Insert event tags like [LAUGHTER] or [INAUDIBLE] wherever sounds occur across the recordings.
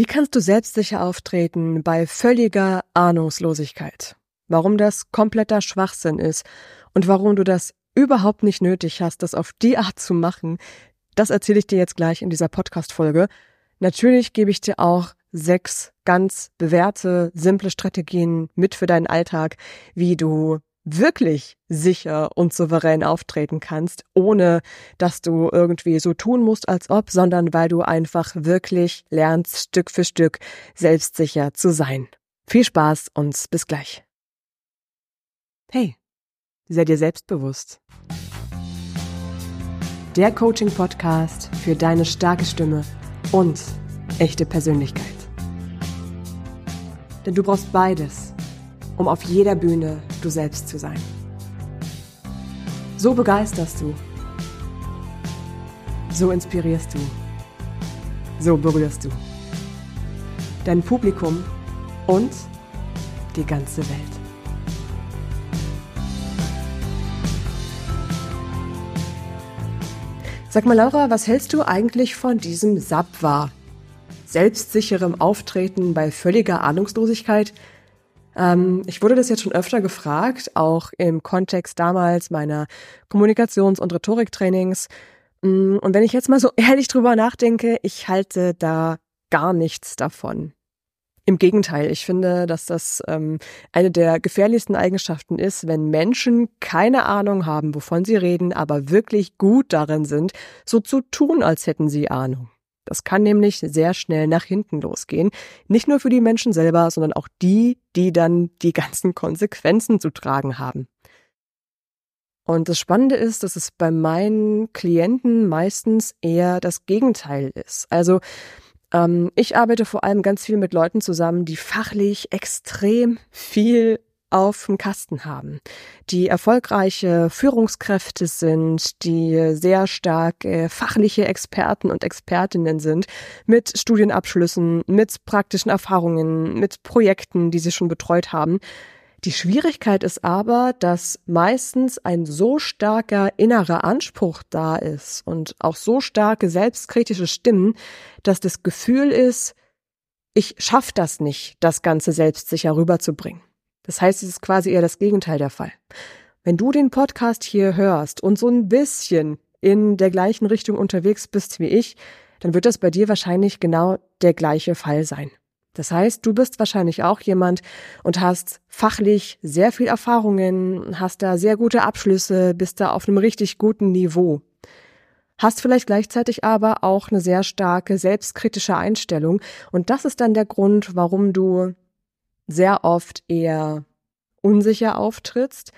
Wie kannst du selbstsicher auftreten bei völliger Ahnungslosigkeit? Warum das kompletter Schwachsinn ist und warum du das überhaupt nicht nötig hast, das auf die Art zu machen, das erzähle ich dir jetzt gleich in dieser Podcast-Folge. Natürlich gebe ich dir auch sechs ganz bewährte, simple Strategien mit für deinen Alltag, wie du wirklich sicher und souverän auftreten kannst, ohne dass du irgendwie so tun musst, als ob, sondern weil du einfach wirklich lernst, Stück für Stück selbstsicher zu sein. Viel Spaß und bis gleich. Hey, sei dir selbstbewusst. Der Coaching-Podcast für deine starke Stimme und echte Persönlichkeit. Denn du brauchst beides, um auf jeder Bühne du selbst zu sein. So begeisterst du. So inspirierst du. So berührst du. Dein Publikum und die ganze Welt. Sag mal, Laura, was hältst du eigentlich von diesem SAP-War? Selbstsicherem Auftreten bei völliger Ahnungslosigkeit? Ähm, ich wurde das jetzt schon öfter gefragt, auch im Kontext damals meiner Kommunikations- und Rhetoriktrainings. Mm, und wenn ich jetzt mal so [LAUGHS] ehrlich drüber nachdenke, ich halte da gar nichts davon. Im Gegenteil, ich finde, dass das ähm, eine der gefährlichsten Eigenschaften ist, wenn Menschen keine Ahnung haben, wovon sie reden, aber wirklich gut darin sind, so zu tun, als hätten sie Ahnung. Das kann nämlich sehr schnell nach hinten losgehen. Nicht nur für die Menschen selber, sondern auch die, die dann die ganzen Konsequenzen zu tragen haben. Und das Spannende ist, dass es bei meinen Klienten meistens eher das Gegenteil ist. Also ähm, ich arbeite vor allem ganz viel mit Leuten zusammen, die fachlich extrem viel auf dem Kasten haben, die erfolgreiche Führungskräfte sind, die sehr stark äh, fachliche Experten und Expertinnen sind, mit Studienabschlüssen, mit praktischen Erfahrungen, mit Projekten, die sie schon betreut haben. Die Schwierigkeit ist aber, dass meistens ein so starker innerer Anspruch da ist und auch so starke selbstkritische Stimmen, dass das Gefühl ist, ich schaff das nicht, das Ganze selbstsicher rüberzubringen. Das heißt, es ist quasi eher das Gegenteil der Fall. Wenn du den Podcast hier hörst und so ein bisschen in der gleichen Richtung unterwegs bist wie ich, dann wird das bei dir wahrscheinlich genau der gleiche Fall sein. Das heißt, du bist wahrscheinlich auch jemand und hast fachlich sehr viel Erfahrungen, hast da sehr gute Abschlüsse, bist da auf einem richtig guten Niveau. Hast vielleicht gleichzeitig aber auch eine sehr starke selbstkritische Einstellung und das ist dann der Grund, warum du sehr oft eher unsicher auftrittst,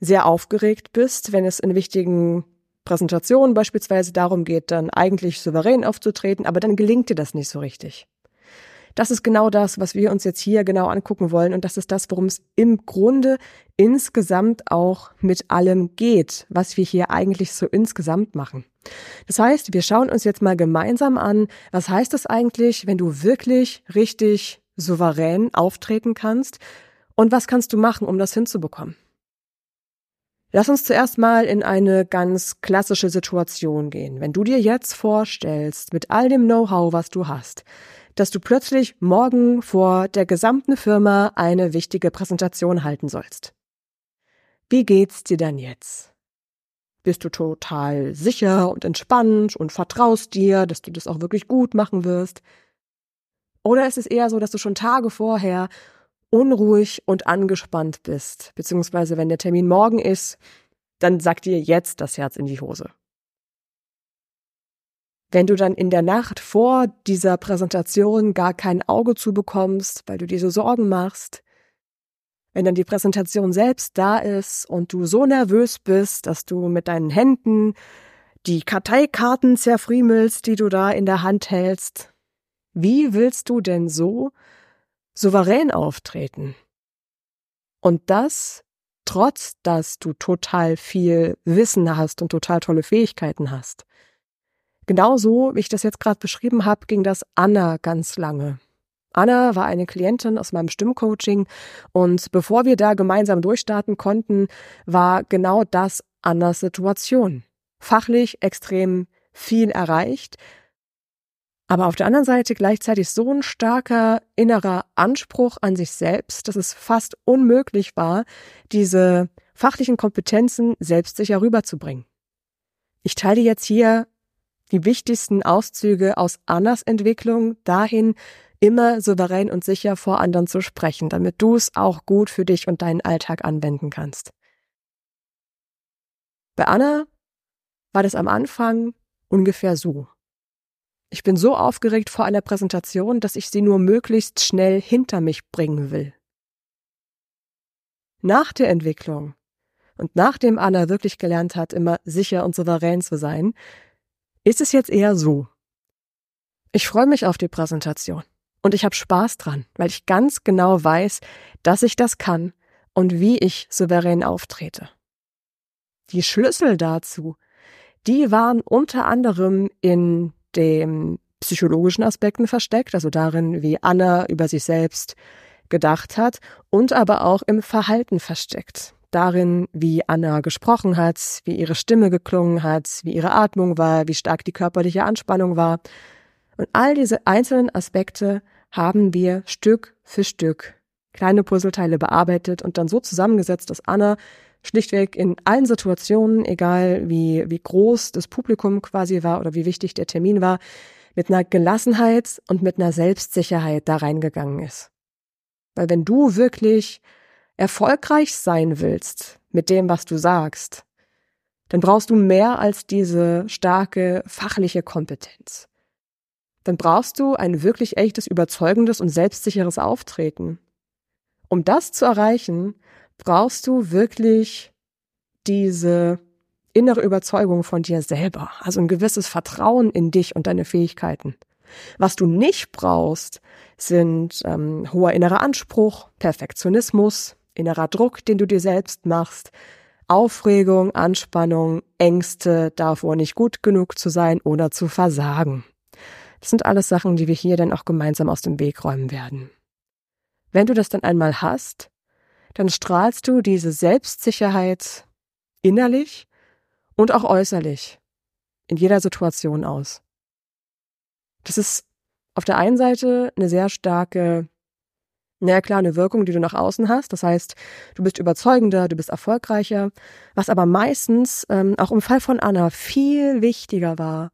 sehr aufgeregt bist, wenn es in wichtigen Präsentationen beispielsweise darum geht, dann eigentlich souverän aufzutreten, aber dann gelingt dir das nicht so richtig. Das ist genau das, was wir uns jetzt hier genau angucken wollen und das ist das, worum es im Grunde insgesamt auch mit allem geht, was wir hier eigentlich so insgesamt machen. Das heißt, wir schauen uns jetzt mal gemeinsam an, was heißt es eigentlich, wenn du wirklich richtig souverän auftreten kannst und was kannst du machen, um das hinzubekommen. Lass uns zuerst mal in eine ganz klassische Situation gehen. Wenn du dir jetzt vorstellst, mit all dem Know-how, was du hast, dass du plötzlich morgen vor der gesamten Firma eine wichtige Präsentation halten sollst. Wie geht's dir dann jetzt? Bist du total sicher und entspannt und vertraust dir, dass du das auch wirklich gut machen wirst? Oder ist es eher so, dass du schon Tage vorher unruhig und angespannt bist, beziehungsweise wenn der Termin morgen ist, dann sagt dir jetzt das Herz in die Hose. Wenn du dann in der Nacht vor dieser Präsentation gar kein Auge zu bekommst, weil du dir so Sorgen machst, wenn dann die Präsentation selbst da ist und du so nervös bist, dass du mit deinen Händen die Karteikarten zerfriemelst, die du da in der Hand hältst, wie willst du denn so souverän auftreten? Und das trotz, dass du total viel Wissen hast und total tolle Fähigkeiten hast. Genauso, wie ich das jetzt gerade beschrieben habe, ging das Anna ganz lange. Anna war eine Klientin aus meinem Stimmcoaching und bevor wir da gemeinsam durchstarten konnten, war genau das Annas Situation. Fachlich extrem viel erreicht, aber auf der anderen Seite gleichzeitig so ein starker innerer Anspruch an sich selbst, dass es fast unmöglich war, diese fachlichen Kompetenzen selbstsicher rüberzubringen. Ich teile jetzt hier die wichtigsten Auszüge aus Annas Entwicklung dahin, immer souverän und sicher vor anderen zu sprechen, damit du es auch gut für dich und deinen Alltag anwenden kannst. Bei Anna war das am Anfang ungefähr so. Ich bin so aufgeregt vor einer Präsentation, dass ich sie nur möglichst schnell hinter mich bringen will. Nach der Entwicklung und nachdem Anna wirklich gelernt hat, immer sicher und souverän zu sein, ist es jetzt eher so. Ich freue mich auf die Präsentation und ich habe Spaß dran, weil ich ganz genau weiß, dass ich das kann und wie ich souverän auftrete. Die Schlüssel dazu, die waren unter anderem in den psychologischen Aspekten versteckt, also darin, wie Anna über sich selbst gedacht hat und aber auch im Verhalten versteckt. Darin, wie Anna gesprochen hat, wie ihre Stimme geklungen hat, wie ihre Atmung war, wie stark die körperliche Anspannung war. Und all diese einzelnen Aspekte haben wir Stück für Stück kleine Puzzleteile bearbeitet und dann so zusammengesetzt, dass Anna schlichtweg in allen Situationen, egal wie, wie groß das Publikum quasi war oder wie wichtig der Termin war, mit einer Gelassenheit und mit einer Selbstsicherheit da reingegangen ist. Weil wenn du wirklich erfolgreich sein willst mit dem, was du sagst, dann brauchst du mehr als diese starke fachliche Kompetenz. Dann brauchst du ein wirklich echtes, überzeugendes und selbstsicheres Auftreten. Um das zu erreichen, brauchst du wirklich diese innere Überzeugung von dir selber, also ein gewisses Vertrauen in dich und deine Fähigkeiten. Was du nicht brauchst, sind ähm, hoher innerer Anspruch, Perfektionismus, innerer Druck, den du dir selbst machst, Aufregung, Anspannung, Ängste, davor nicht gut genug zu sein oder zu versagen. Das sind alles Sachen, die wir hier dann auch gemeinsam aus dem Weg räumen werden. Wenn du das dann einmal hast, dann strahlst du diese Selbstsicherheit innerlich und auch äußerlich in jeder Situation aus. Das ist auf der einen Seite eine sehr starke, naja klar, eine Wirkung, die du nach außen hast. Das heißt, du bist überzeugender, du bist erfolgreicher. Was aber meistens, ähm, auch im Fall von Anna, viel wichtiger war,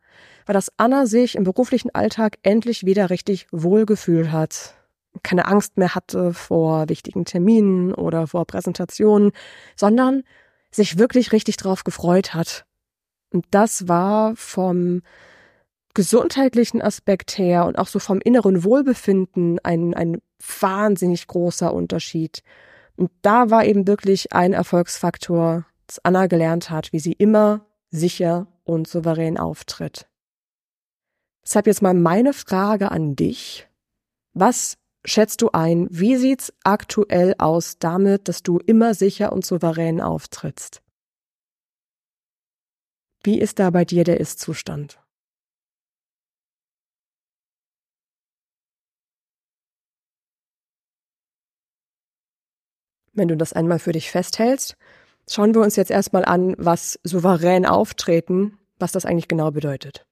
war, dass Anna sich im beruflichen Alltag endlich wieder richtig wohlgefühlt hat keine Angst mehr hatte vor wichtigen Terminen oder vor Präsentationen, sondern sich wirklich richtig drauf gefreut hat. Und das war vom gesundheitlichen Aspekt her und auch so vom inneren Wohlbefinden ein, ein wahnsinnig großer Unterschied. Und da war eben wirklich ein Erfolgsfaktor, dass Anna gelernt hat, wie sie immer sicher und souverän auftritt. Deshalb jetzt mal meine Frage an dich. Was schätzt du ein, wie sieht's aktuell aus damit, dass du immer sicher und souverän auftrittst? Wie ist da bei dir der Ist-Zustand? Wenn du das einmal für dich festhältst, schauen wir uns jetzt erstmal an, was souverän auftreten, was das eigentlich genau bedeutet.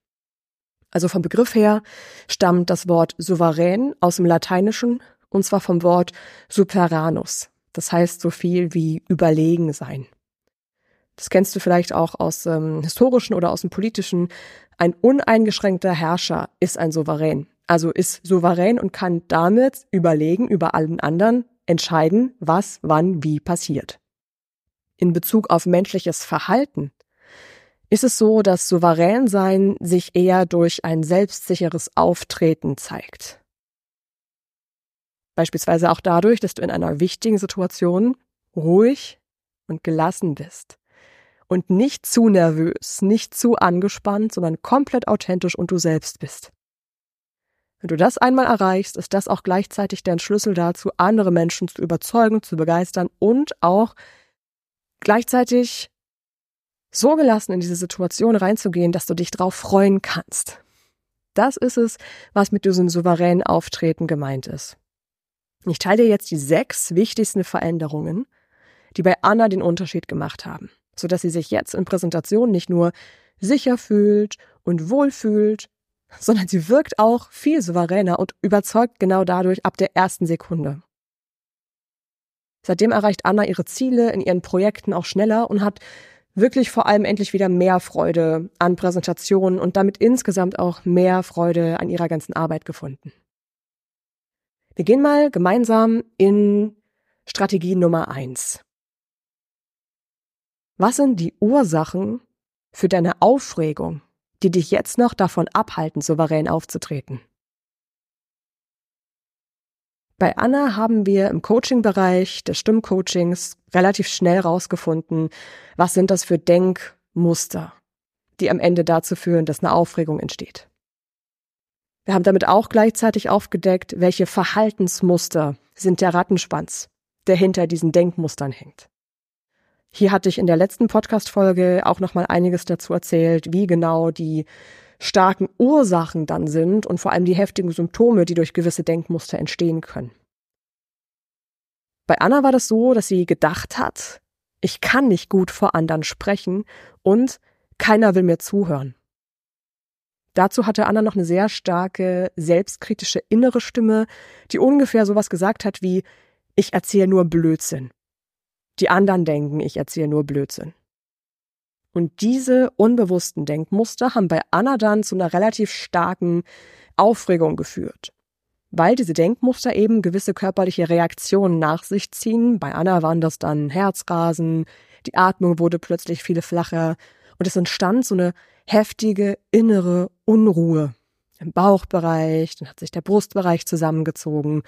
Also vom Begriff her stammt das Wort souverän aus dem Lateinischen und zwar vom Wort superanus. Das heißt so viel wie überlegen sein. Das kennst du vielleicht auch aus dem ähm, historischen oder aus dem politischen. Ein uneingeschränkter Herrscher ist ein Souverän. Also ist souverän und kann damit überlegen über allen anderen entscheiden, was, wann, wie passiert. In Bezug auf menschliches Verhalten ist es so, dass Souveränsein sich eher durch ein selbstsicheres Auftreten zeigt. Beispielsweise auch dadurch, dass du in einer wichtigen Situation ruhig und gelassen bist und nicht zu nervös, nicht zu angespannt, sondern komplett authentisch und du selbst bist. Wenn du das einmal erreichst, ist das auch gleichzeitig dein Schlüssel dazu, andere Menschen zu überzeugen, zu begeistern und auch gleichzeitig so gelassen in diese Situation reinzugehen, dass du dich drauf freuen kannst. Das ist es, was mit diesem souveränen Auftreten gemeint ist. Ich teile dir jetzt die sechs wichtigsten Veränderungen, die bei Anna den Unterschied gemacht haben, sodass sie sich jetzt in Präsentation nicht nur sicher fühlt und wohl fühlt, sondern sie wirkt auch viel souveräner und überzeugt genau dadurch ab der ersten Sekunde. Seitdem erreicht Anna ihre Ziele in ihren Projekten auch schneller und hat wirklich vor allem endlich wieder mehr Freude an Präsentationen und damit insgesamt auch mehr Freude an ihrer ganzen Arbeit gefunden. Wir gehen mal gemeinsam in Strategie Nummer eins. Was sind die Ursachen für deine Aufregung, die dich jetzt noch davon abhalten, souverän aufzutreten? Bei Anna haben wir im Coaching-Bereich des Stimmcoachings relativ schnell rausgefunden, was sind das für Denkmuster, die am Ende dazu führen, dass eine Aufregung entsteht. Wir haben damit auch gleichzeitig aufgedeckt, welche Verhaltensmuster sind der Rattenschwanz, der hinter diesen Denkmustern hängt. Hier hatte ich in der letzten Podcast-Folge auch nochmal einiges dazu erzählt, wie genau die starken Ursachen dann sind und vor allem die heftigen Symptome, die durch gewisse Denkmuster entstehen können. Bei Anna war das so, dass sie gedacht hat, ich kann nicht gut vor anderen sprechen und keiner will mir zuhören. Dazu hatte Anna noch eine sehr starke, selbstkritische innere Stimme, die ungefähr sowas gesagt hat wie, ich erzähle nur Blödsinn. Die anderen denken, ich erzähle nur Blödsinn. Und diese unbewussten Denkmuster haben bei Anna dann zu einer relativ starken Aufregung geführt. Weil diese Denkmuster eben gewisse körperliche Reaktionen nach sich ziehen. Bei Anna waren das dann Herzrasen, die Atmung wurde plötzlich viel flacher und es entstand so eine heftige innere Unruhe im Bauchbereich, dann hat sich der Brustbereich zusammengezogen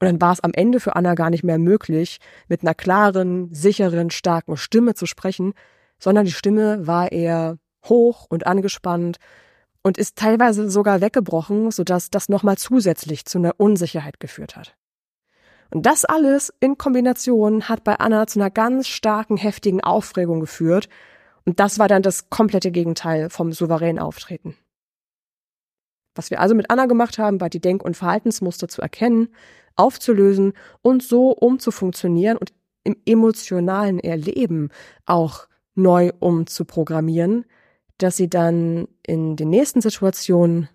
und dann war es am Ende für Anna gar nicht mehr möglich, mit einer klaren, sicheren, starken Stimme zu sprechen, sondern die Stimme war eher hoch und angespannt und ist teilweise sogar weggebrochen, sodass das nochmal zusätzlich zu einer Unsicherheit geführt hat. Und das alles in Kombination hat bei Anna zu einer ganz starken, heftigen Aufregung geführt. Und das war dann das komplette Gegenteil vom souveränen Auftreten. Was wir also mit Anna gemacht haben, war die Denk- und Verhaltensmuster zu erkennen, aufzulösen und so umzufunktionieren und im emotionalen Erleben auch neu umzuprogrammieren, dass sie dann in den nächsten Situationen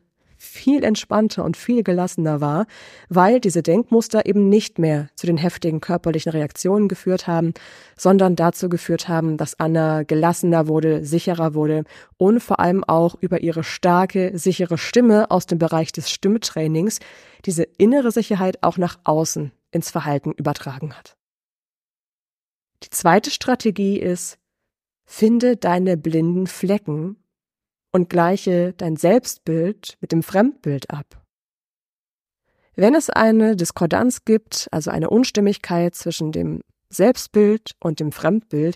viel entspannter und viel gelassener war, weil diese Denkmuster eben nicht mehr zu den heftigen körperlichen Reaktionen geführt haben, sondern dazu geführt haben, dass Anna gelassener wurde, sicherer wurde und vor allem auch über ihre starke, sichere Stimme aus dem Bereich des Stimmtrainings diese innere Sicherheit auch nach außen ins Verhalten übertragen hat. Die zweite Strategie ist, Finde deine blinden Flecken und gleiche dein Selbstbild mit dem Fremdbild ab. Wenn es eine Diskordanz gibt, also eine Unstimmigkeit zwischen dem Selbstbild und dem Fremdbild,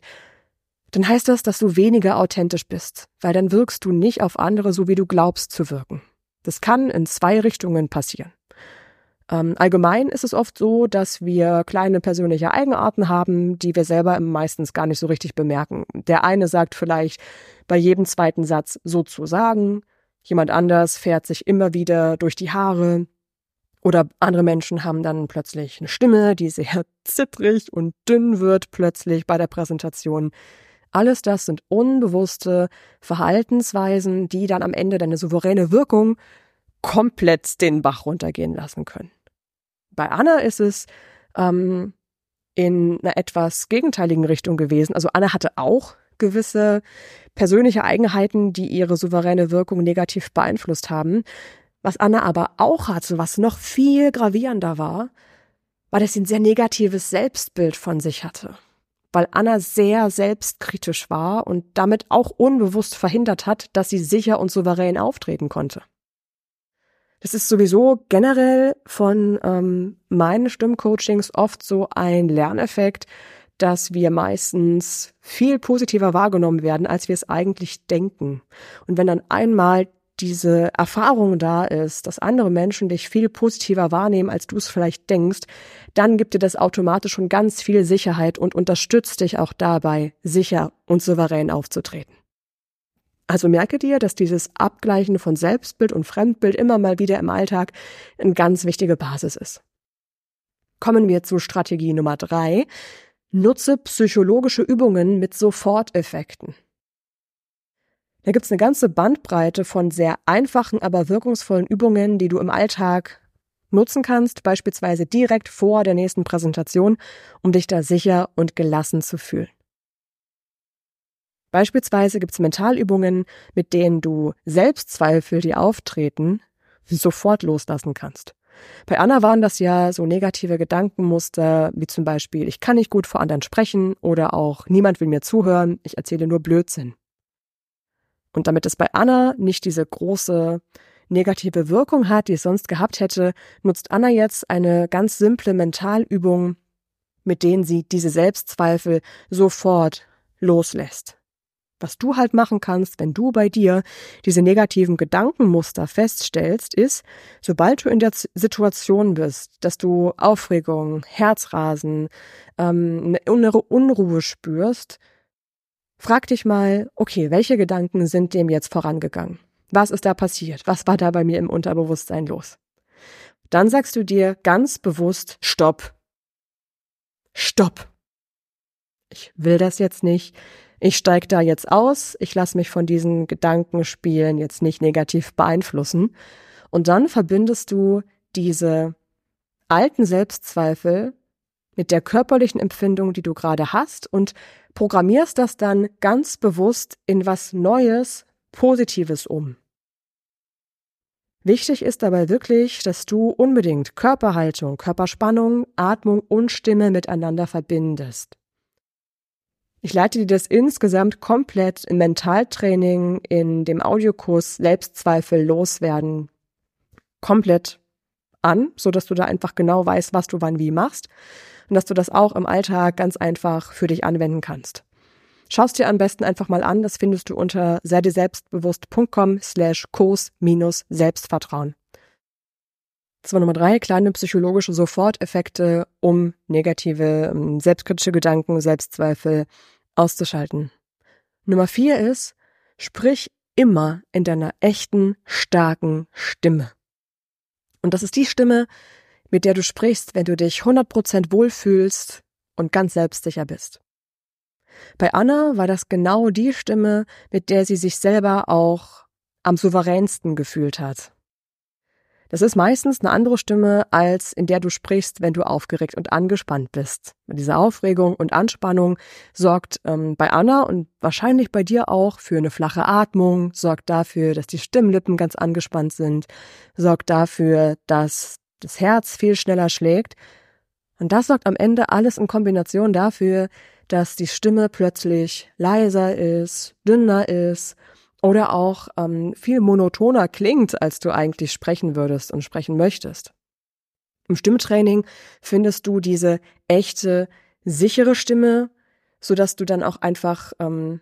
dann heißt das, dass du weniger authentisch bist, weil dann wirkst du nicht auf andere so, wie du glaubst zu wirken. Das kann in zwei Richtungen passieren. Ähm, allgemein ist es oft so, dass wir kleine persönliche Eigenarten haben, die wir selber meistens gar nicht so richtig bemerken. Der eine sagt vielleicht bei jedem zweiten Satz so zu sagen, jemand anders fährt sich immer wieder durch die Haare, oder andere Menschen haben dann plötzlich eine Stimme, die sehr [LAUGHS] zittrig und dünn wird plötzlich bei der Präsentation. Alles das sind unbewusste Verhaltensweisen, die dann am Ende deine souveräne Wirkung komplett den Bach runtergehen lassen können. Bei Anna ist es ähm, in einer etwas gegenteiligen Richtung gewesen. Also Anna hatte auch gewisse persönliche Eigenheiten, die ihre souveräne Wirkung negativ beeinflusst haben. Was Anna aber auch hatte, was noch viel gravierender war, war, dass sie ein sehr negatives Selbstbild von sich hatte. Weil Anna sehr selbstkritisch war und damit auch unbewusst verhindert hat, dass sie sicher und souverän auftreten konnte. Das ist sowieso generell von ähm, meinen Stimmcoachings oft so ein Lerneffekt, dass wir meistens viel positiver wahrgenommen werden, als wir es eigentlich denken. Und wenn dann einmal diese Erfahrung da ist, dass andere Menschen dich viel positiver wahrnehmen, als du es vielleicht denkst, dann gibt dir das automatisch schon ganz viel Sicherheit und unterstützt dich auch dabei, sicher und souverän aufzutreten. Also merke dir, dass dieses Abgleichen von Selbstbild und Fremdbild immer mal wieder im Alltag eine ganz wichtige Basis ist. Kommen wir zu Strategie Nummer drei. Nutze psychologische Übungen mit Soforteffekten. Da gibt's eine ganze Bandbreite von sehr einfachen, aber wirkungsvollen Übungen, die du im Alltag nutzen kannst, beispielsweise direkt vor der nächsten Präsentation, um dich da sicher und gelassen zu fühlen. Beispielsweise gibt's Mentalübungen, mit denen du Selbstzweifel, die auftreten, sofort loslassen kannst. Bei Anna waren das ja so negative Gedankenmuster, wie zum Beispiel, ich kann nicht gut vor anderen sprechen oder auch niemand will mir zuhören, ich erzähle nur Blödsinn. Und damit es bei Anna nicht diese große negative Wirkung hat, die es sonst gehabt hätte, nutzt Anna jetzt eine ganz simple Mentalübung, mit denen sie diese Selbstzweifel sofort loslässt. Was du halt machen kannst, wenn du bei dir diese negativen Gedankenmuster feststellst, ist, sobald du in der Situation bist, dass du Aufregung, Herzrasen, ähm, eine innere Unruhe spürst, frag dich mal, okay, welche Gedanken sind dem jetzt vorangegangen? Was ist da passiert? Was war da bei mir im Unterbewusstsein los? Dann sagst du dir ganz bewusst, stopp. Stopp. Ich will das jetzt nicht ich steige da jetzt aus, ich lasse mich von diesen Gedankenspielen jetzt nicht negativ beeinflussen. Und dann verbindest du diese alten Selbstzweifel mit der körperlichen Empfindung, die du gerade hast und programmierst das dann ganz bewusst in was Neues, Positives um. Wichtig ist dabei wirklich, dass du unbedingt Körperhaltung, Körperspannung, Atmung und Stimme miteinander verbindest. Ich leite dir das insgesamt komplett im Mentaltraining, in dem Audiokurs Selbstzweifel loswerden komplett an, so dass du da einfach genau weißt, was du wann wie machst und dass du das auch im Alltag ganz einfach für dich anwenden kannst. Schaust dir am besten einfach mal an, das findest du unter selbstbewusst.com slash Kurs minus Selbstvertrauen. Zwar Nummer drei, kleine psychologische Soforteffekte, um negative, ähm, selbstkritische Gedanken, Selbstzweifel auszuschalten. Nummer vier ist, sprich immer in deiner echten, starken Stimme. Und das ist die Stimme, mit der du sprichst, wenn du dich 100% wohlfühlst und ganz selbstsicher bist. Bei Anna war das genau die Stimme, mit der sie sich selber auch am souveränsten gefühlt hat. Das ist meistens eine andere Stimme, als in der du sprichst, wenn du aufgeregt und angespannt bist. Diese Aufregung und Anspannung sorgt ähm, bei Anna und wahrscheinlich bei dir auch für eine flache Atmung, sorgt dafür, dass die Stimmlippen ganz angespannt sind, sorgt dafür, dass das Herz viel schneller schlägt. Und das sorgt am Ende alles in Kombination dafür, dass die Stimme plötzlich leiser ist, dünner ist oder auch ähm, viel monotoner klingt, als du eigentlich sprechen würdest und sprechen möchtest. Im Stimmtraining findest du diese echte, sichere Stimme, so dass du dann auch einfach ähm,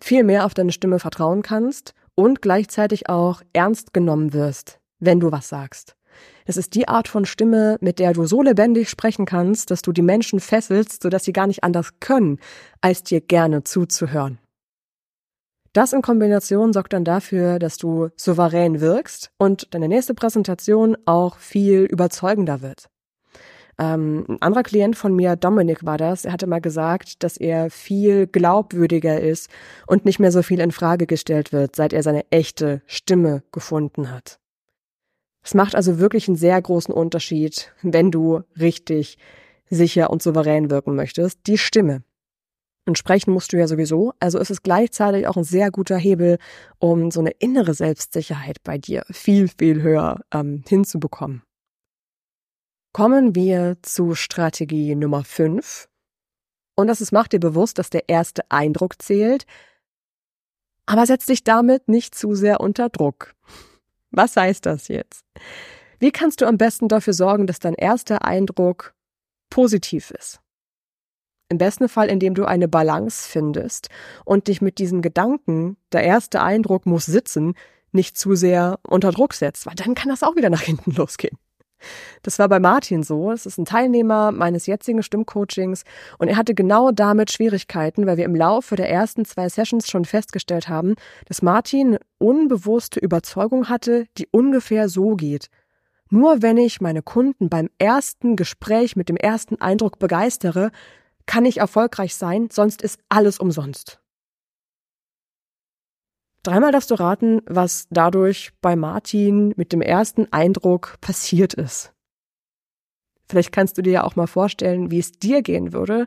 viel mehr auf deine Stimme vertrauen kannst und gleichzeitig auch ernst genommen wirst, wenn du was sagst. Es ist die Art von Stimme, mit der du so lebendig sprechen kannst, dass du die Menschen fesselst, sodass sie gar nicht anders können, als dir gerne zuzuhören. Das in Kombination sorgt dann dafür, dass du souverän wirkst und deine nächste Präsentation auch viel überzeugender wird. Ähm, ein anderer Klient von mir, Dominik war das, er hatte mal gesagt, dass er viel glaubwürdiger ist und nicht mehr so viel in Frage gestellt wird, seit er seine echte Stimme gefunden hat. Es macht also wirklich einen sehr großen Unterschied, wenn du richtig sicher und souverän wirken möchtest, die Stimme. Und sprechen musst du ja sowieso. Also ist es gleichzeitig auch ein sehr guter Hebel, um so eine innere Selbstsicherheit bei dir viel, viel höher ähm, hinzubekommen. Kommen wir zu Strategie Nummer 5. Und das ist, mach dir bewusst, dass der erste Eindruck zählt. Aber setz dich damit nicht zu sehr unter Druck. Was heißt das jetzt? Wie kannst du am besten dafür sorgen, dass dein erster Eindruck positiv ist? Im besten Fall, indem du eine Balance findest und dich mit diesen Gedanken, der erste Eindruck muss sitzen, nicht zu sehr unter Druck setzt, weil dann kann das auch wieder nach hinten [LAUGHS] losgehen. Das war bei Martin so. Es ist ein Teilnehmer meines jetzigen Stimmcoachings und er hatte genau damit Schwierigkeiten, weil wir im Laufe der ersten zwei Sessions schon festgestellt haben, dass Martin eine unbewusste Überzeugung hatte, die ungefähr so geht. Nur wenn ich meine Kunden beim ersten Gespräch mit dem ersten Eindruck begeistere, kann ich erfolgreich sein, sonst ist alles umsonst. Dreimal darfst du raten, was dadurch bei Martin mit dem ersten Eindruck passiert ist. Vielleicht kannst du dir ja auch mal vorstellen, wie es dir gehen würde,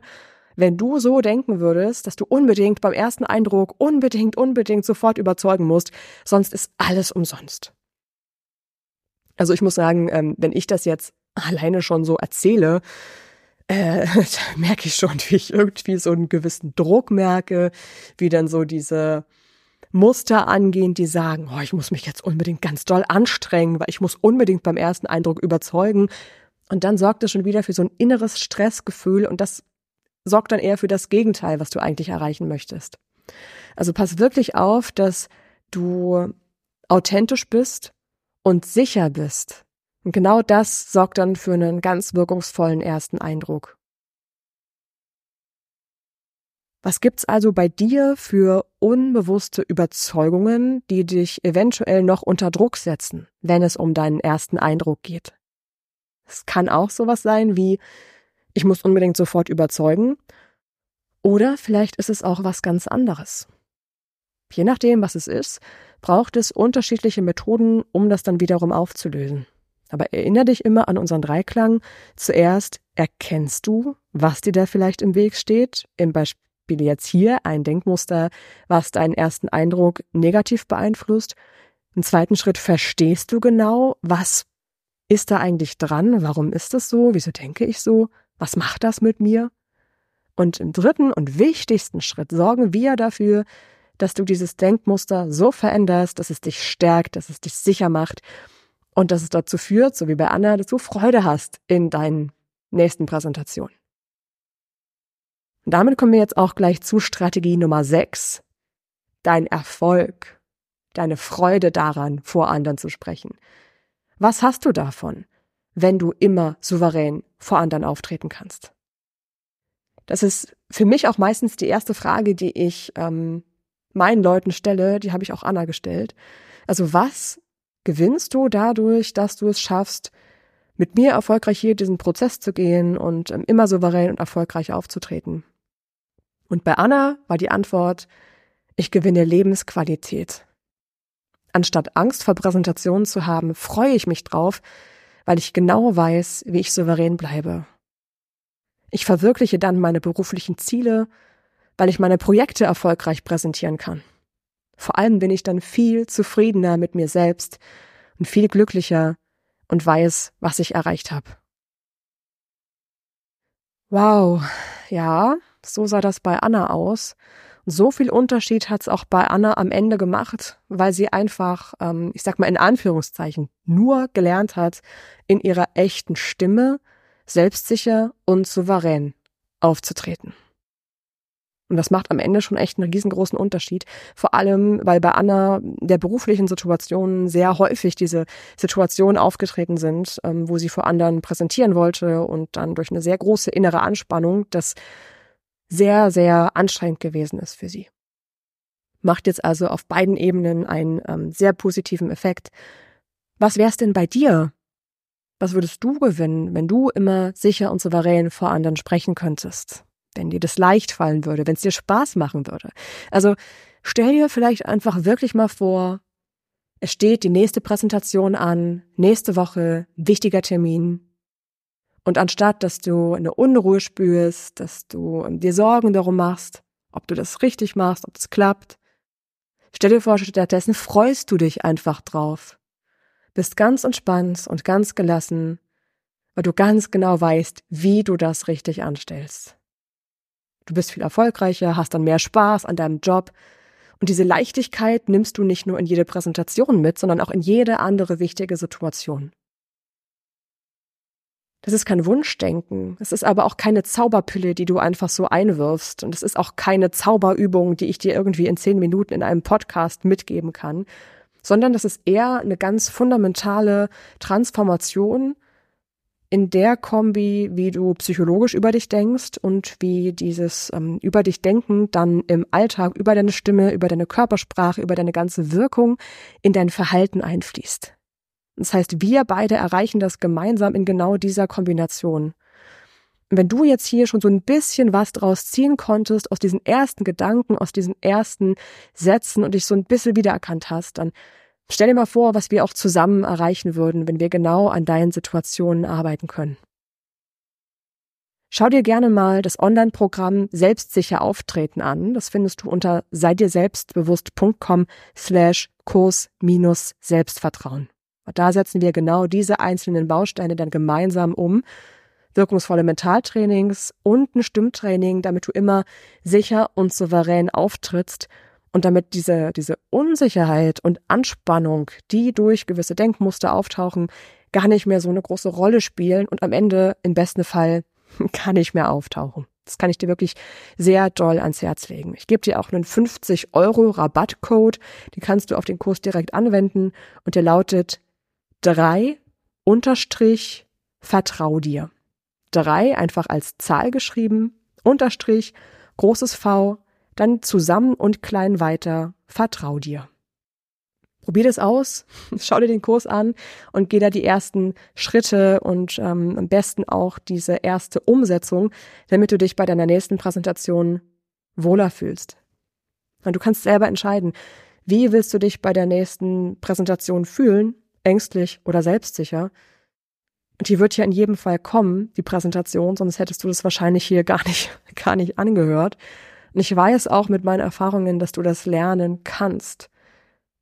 wenn du so denken würdest, dass du unbedingt beim ersten Eindruck unbedingt, unbedingt sofort überzeugen musst, sonst ist alles umsonst. Also ich muss sagen, ähm, wenn ich das jetzt alleine schon so erzähle, äh, [LAUGHS] merke ich schon, wie ich irgendwie so einen gewissen Druck merke, wie dann so diese Muster angehen, die sagen, oh, ich muss mich jetzt unbedingt ganz doll anstrengen, weil ich muss unbedingt beim ersten Eindruck überzeugen. Und dann sorgt das schon wieder für so ein inneres Stressgefühl und das sorgt dann eher für das Gegenteil, was du eigentlich erreichen möchtest. Also pass wirklich auf, dass du authentisch bist und sicher bist. Und genau das sorgt dann für einen ganz wirkungsvollen ersten Eindruck. Was gibt's also bei dir für unbewusste Überzeugungen, die dich eventuell noch unter Druck setzen, wenn es um deinen ersten Eindruck geht? Es kann auch sowas sein wie, ich muss unbedingt sofort überzeugen, oder vielleicht ist es auch was ganz anderes. Je nachdem, was es ist, braucht es unterschiedliche Methoden, um das dann wiederum aufzulösen. Aber erinnere dich immer an unseren Dreiklang. Zuerst erkennst du, was dir da vielleicht im Weg steht. Im Beispiel jetzt hier ein Denkmuster, was deinen ersten Eindruck negativ beeinflusst. Im zweiten Schritt verstehst du genau, was ist da eigentlich dran? Warum ist das so? Wieso denke ich so? Was macht das mit mir? Und im dritten und wichtigsten Schritt sorgen wir dafür, dass du dieses Denkmuster so veränderst, dass es dich stärkt, dass es dich sicher macht und dass es dazu führt, so wie bei Anna, dass du Freude hast in deinen nächsten Präsentationen. Und damit kommen wir jetzt auch gleich zu Strategie Nummer 6. Dein Erfolg, deine Freude daran, vor anderen zu sprechen. Was hast du davon, wenn du immer souverän vor anderen auftreten kannst? Das ist für mich auch meistens die erste Frage, die ich ähm, meinen Leuten stelle, die habe ich auch Anna gestellt. Also was gewinnst du dadurch, dass du es schaffst, mit mir erfolgreich hier diesen Prozess zu gehen und ähm, immer souverän und erfolgreich aufzutreten? Und bei Anna war die Antwort, ich gewinne Lebensqualität. Anstatt Angst vor Präsentationen zu haben, freue ich mich drauf, weil ich genau weiß, wie ich souverän bleibe. Ich verwirkliche dann meine beruflichen Ziele weil ich meine Projekte erfolgreich präsentieren kann. Vor allem bin ich dann viel zufriedener mit mir selbst und viel glücklicher und weiß, was ich erreicht habe. Wow, ja, so sah das bei Anna aus. Und so viel Unterschied hat's auch bei Anna am Ende gemacht, weil sie einfach, ähm, ich sag mal in Anführungszeichen, nur gelernt hat, in ihrer echten Stimme selbstsicher und souverän aufzutreten. Und das macht am Ende schon echt einen riesengroßen Unterschied. Vor allem, weil bei Anna der beruflichen Situationen sehr häufig diese Situationen aufgetreten sind, ähm, wo sie vor anderen präsentieren wollte und dann durch eine sehr große innere Anspannung das sehr, sehr anstrengend gewesen ist für sie. Macht jetzt also auf beiden Ebenen einen ähm, sehr positiven Effekt. Was wär's denn bei dir? Was würdest du gewinnen, wenn du immer sicher und souverän vor anderen sprechen könntest? Wenn dir das leicht fallen würde, wenn es dir Spaß machen würde. Also stell dir vielleicht einfach wirklich mal vor, es steht die nächste Präsentation an, nächste Woche, wichtiger Termin. Und anstatt, dass du eine Unruhe spürst, dass du dir Sorgen darum machst, ob du das richtig machst, ob es klappt, stell dir vor, stattdessen freust du dich einfach drauf. Bist ganz entspannt und ganz gelassen, weil du ganz genau weißt, wie du das richtig anstellst. Du bist viel erfolgreicher, hast dann mehr Spaß an deinem Job. Und diese Leichtigkeit nimmst du nicht nur in jede Präsentation mit, sondern auch in jede andere wichtige Situation. Das ist kein Wunschdenken. Es ist aber auch keine Zauberpille, die du einfach so einwirfst. Und es ist auch keine Zauberübung, die ich dir irgendwie in zehn Minuten in einem Podcast mitgeben kann, sondern das ist eher eine ganz fundamentale Transformation in der Kombi, wie du psychologisch über dich denkst und wie dieses ähm, über dich denken dann im Alltag über deine Stimme, über deine Körpersprache, über deine ganze Wirkung in dein Verhalten einfließt. Das heißt, wir beide erreichen das gemeinsam in genau dieser Kombination. wenn du jetzt hier schon so ein bisschen was draus ziehen konntest aus diesen ersten Gedanken, aus diesen ersten Sätzen und dich so ein bisschen wiedererkannt hast, dann stell dir mal vor, was wir auch zusammen erreichen würden, wenn wir genau an deinen Situationen arbeiten können. Schau dir gerne mal das Online-Programm Selbstsicher auftreten an. Das findest du unter seidirselbstbewusst.com slash Kurs minus Selbstvertrauen. Da setzen wir genau diese einzelnen Bausteine dann gemeinsam um wirkungsvolle Mentaltrainings und ein Stimmtraining, damit du immer sicher und souverän auftrittst und damit diese, diese Unsicherheit und Anspannung, die durch gewisse Denkmuster auftauchen, gar nicht mehr so eine große Rolle spielen und am Ende im besten Fall [LAUGHS] gar nicht mehr auftauchen. Das kann ich dir wirklich sehr doll ans Herz legen. Ich gebe dir auch einen 50 Euro Rabattcode, die kannst du auf den Kurs direkt anwenden und der lautet drei unterstrich vertrau dir. 3 einfach als Zahl geschrieben, Unterstrich, großes V, dann zusammen und klein weiter, vertrau dir. Probier das aus, [LAUGHS] schau dir den Kurs an und geh da die ersten Schritte und ähm, am besten auch diese erste Umsetzung, damit du dich bei deiner nächsten Präsentation wohler fühlst. Und du kannst selber entscheiden, wie willst du dich bei der nächsten Präsentation fühlen, ängstlich oder selbstsicher. Und die wird ja in jedem Fall kommen, die Präsentation, sonst hättest du das wahrscheinlich hier gar nicht, [LAUGHS] gar nicht angehört. Und ich weiß auch mit meinen Erfahrungen, dass du das lernen kannst,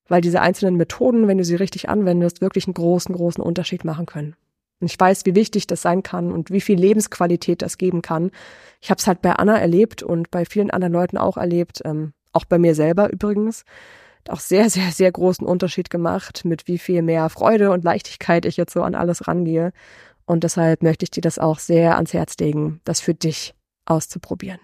weil diese einzelnen Methoden, wenn du sie richtig anwendest, wirklich einen großen, großen Unterschied machen können. Und ich weiß, wie wichtig das sein kann und wie viel Lebensqualität das geben kann. Ich habe es halt bei Anna erlebt und bei vielen anderen Leuten auch erlebt, ähm, auch bei mir selber übrigens auch sehr, sehr, sehr großen Unterschied gemacht, mit wie viel mehr Freude und Leichtigkeit ich jetzt so an alles rangehe. Und deshalb möchte ich dir das auch sehr ans Herz legen, das für dich auszuprobieren.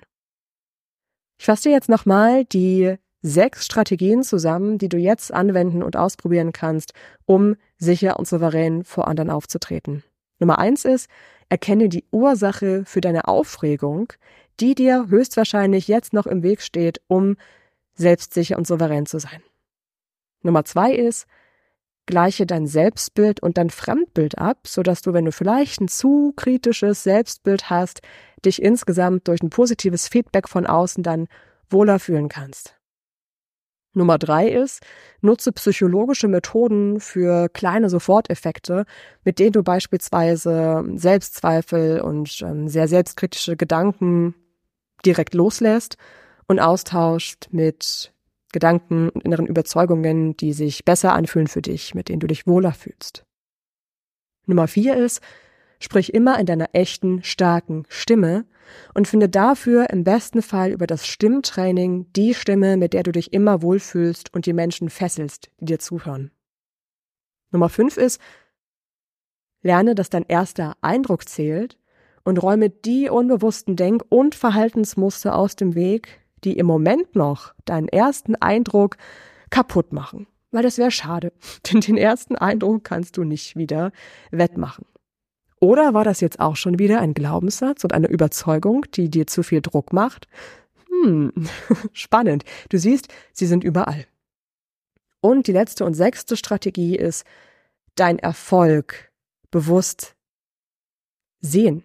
Ich fasse dir jetzt nochmal die sechs Strategien zusammen, die du jetzt anwenden und ausprobieren kannst, um sicher und souverän vor anderen aufzutreten. Nummer eins ist, erkenne die Ursache für deine Aufregung, die dir höchstwahrscheinlich jetzt noch im Weg steht, um selbstsicher und souverän zu sein. Nummer zwei ist, gleiche dein Selbstbild und dein Fremdbild ab, sodass du, wenn du vielleicht ein zu kritisches Selbstbild hast, dich insgesamt durch ein positives Feedback von außen dann wohler fühlen kannst. Nummer drei ist, nutze psychologische Methoden für kleine Soforteffekte, mit denen du beispielsweise Selbstzweifel und ähm, sehr selbstkritische Gedanken direkt loslässt und austauscht mit Gedanken und inneren Überzeugungen, die sich besser anfühlen für dich, mit denen du dich wohler fühlst. Nummer vier ist, sprich immer in deiner echten, starken Stimme und finde dafür im besten Fall über das Stimmtraining die Stimme, mit der du dich immer wohlfühlst und die Menschen fesselst, die dir zuhören. Nummer fünf ist, lerne, dass dein erster Eindruck zählt und räume die unbewussten Denk- und Verhaltensmuster aus dem Weg, die im Moment noch deinen ersten Eindruck kaputt machen. Weil das wäre schade, [LAUGHS] denn den ersten Eindruck kannst du nicht wieder wettmachen. Oder war das jetzt auch schon wieder ein Glaubenssatz und eine Überzeugung, die dir zu viel Druck macht? Hm, [LAUGHS] spannend. Du siehst, sie sind überall. Und die letzte und sechste Strategie ist, dein Erfolg bewusst sehen.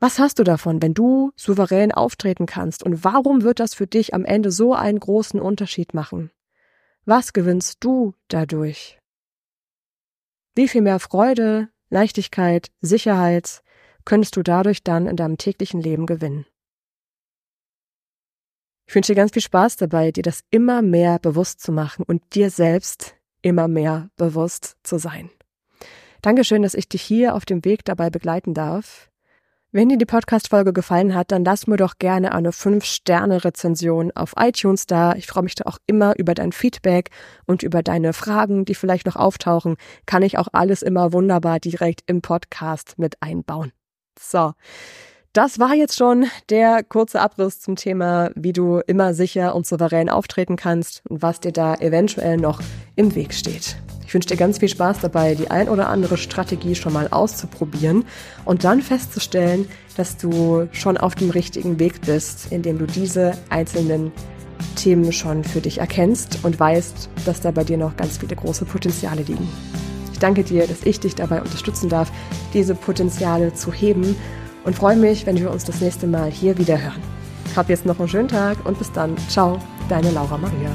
Was hast du davon, wenn du souverän auftreten kannst? Und warum wird das für dich am Ende so einen großen Unterschied machen? Was gewinnst du dadurch? Wie viel mehr Freude, Leichtigkeit, Sicherheit könntest du dadurch dann in deinem täglichen Leben gewinnen? Ich wünsche dir ganz viel Spaß dabei, dir das immer mehr bewusst zu machen und dir selbst immer mehr bewusst zu sein. Dankeschön, dass ich dich hier auf dem Weg dabei begleiten darf. Wenn dir die Podcast-Folge gefallen hat, dann lass mir doch gerne eine 5-Sterne-Rezension auf iTunes da. Ich freue mich da auch immer über dein Feedback und über deine Fragen, die vielleicht noch auftauchen. Kann ich auch alles immer wunderbar direkt im Podcast mit einbauen. So. Das war jetzt schon der kurze Abriss zum Thema, wie du immer sicher und souverän auftreten kannst und was dir da eventuell noch im Weg steht. Ich wünsche dir ganz viel Spaß dabei, die ein oder andere Strategie schon mal auszuprobieren und dann festzustellen, dass du schon auf dem richtigen Weg bist, indem du diese einzelnen Themen schon für dich erkennst und weißt, dass da bei dir noch ganz viele große Potenziale liegen. Ich danke dir, dass ich dich dabei unterstützen darf, diese Potenziale zu heben und freue mich, wenn wir uns das nächste Mal hier wieder hören. Hab jetzt noch einen schönen Tag und bis dann. Ciao, deine Laura Maria.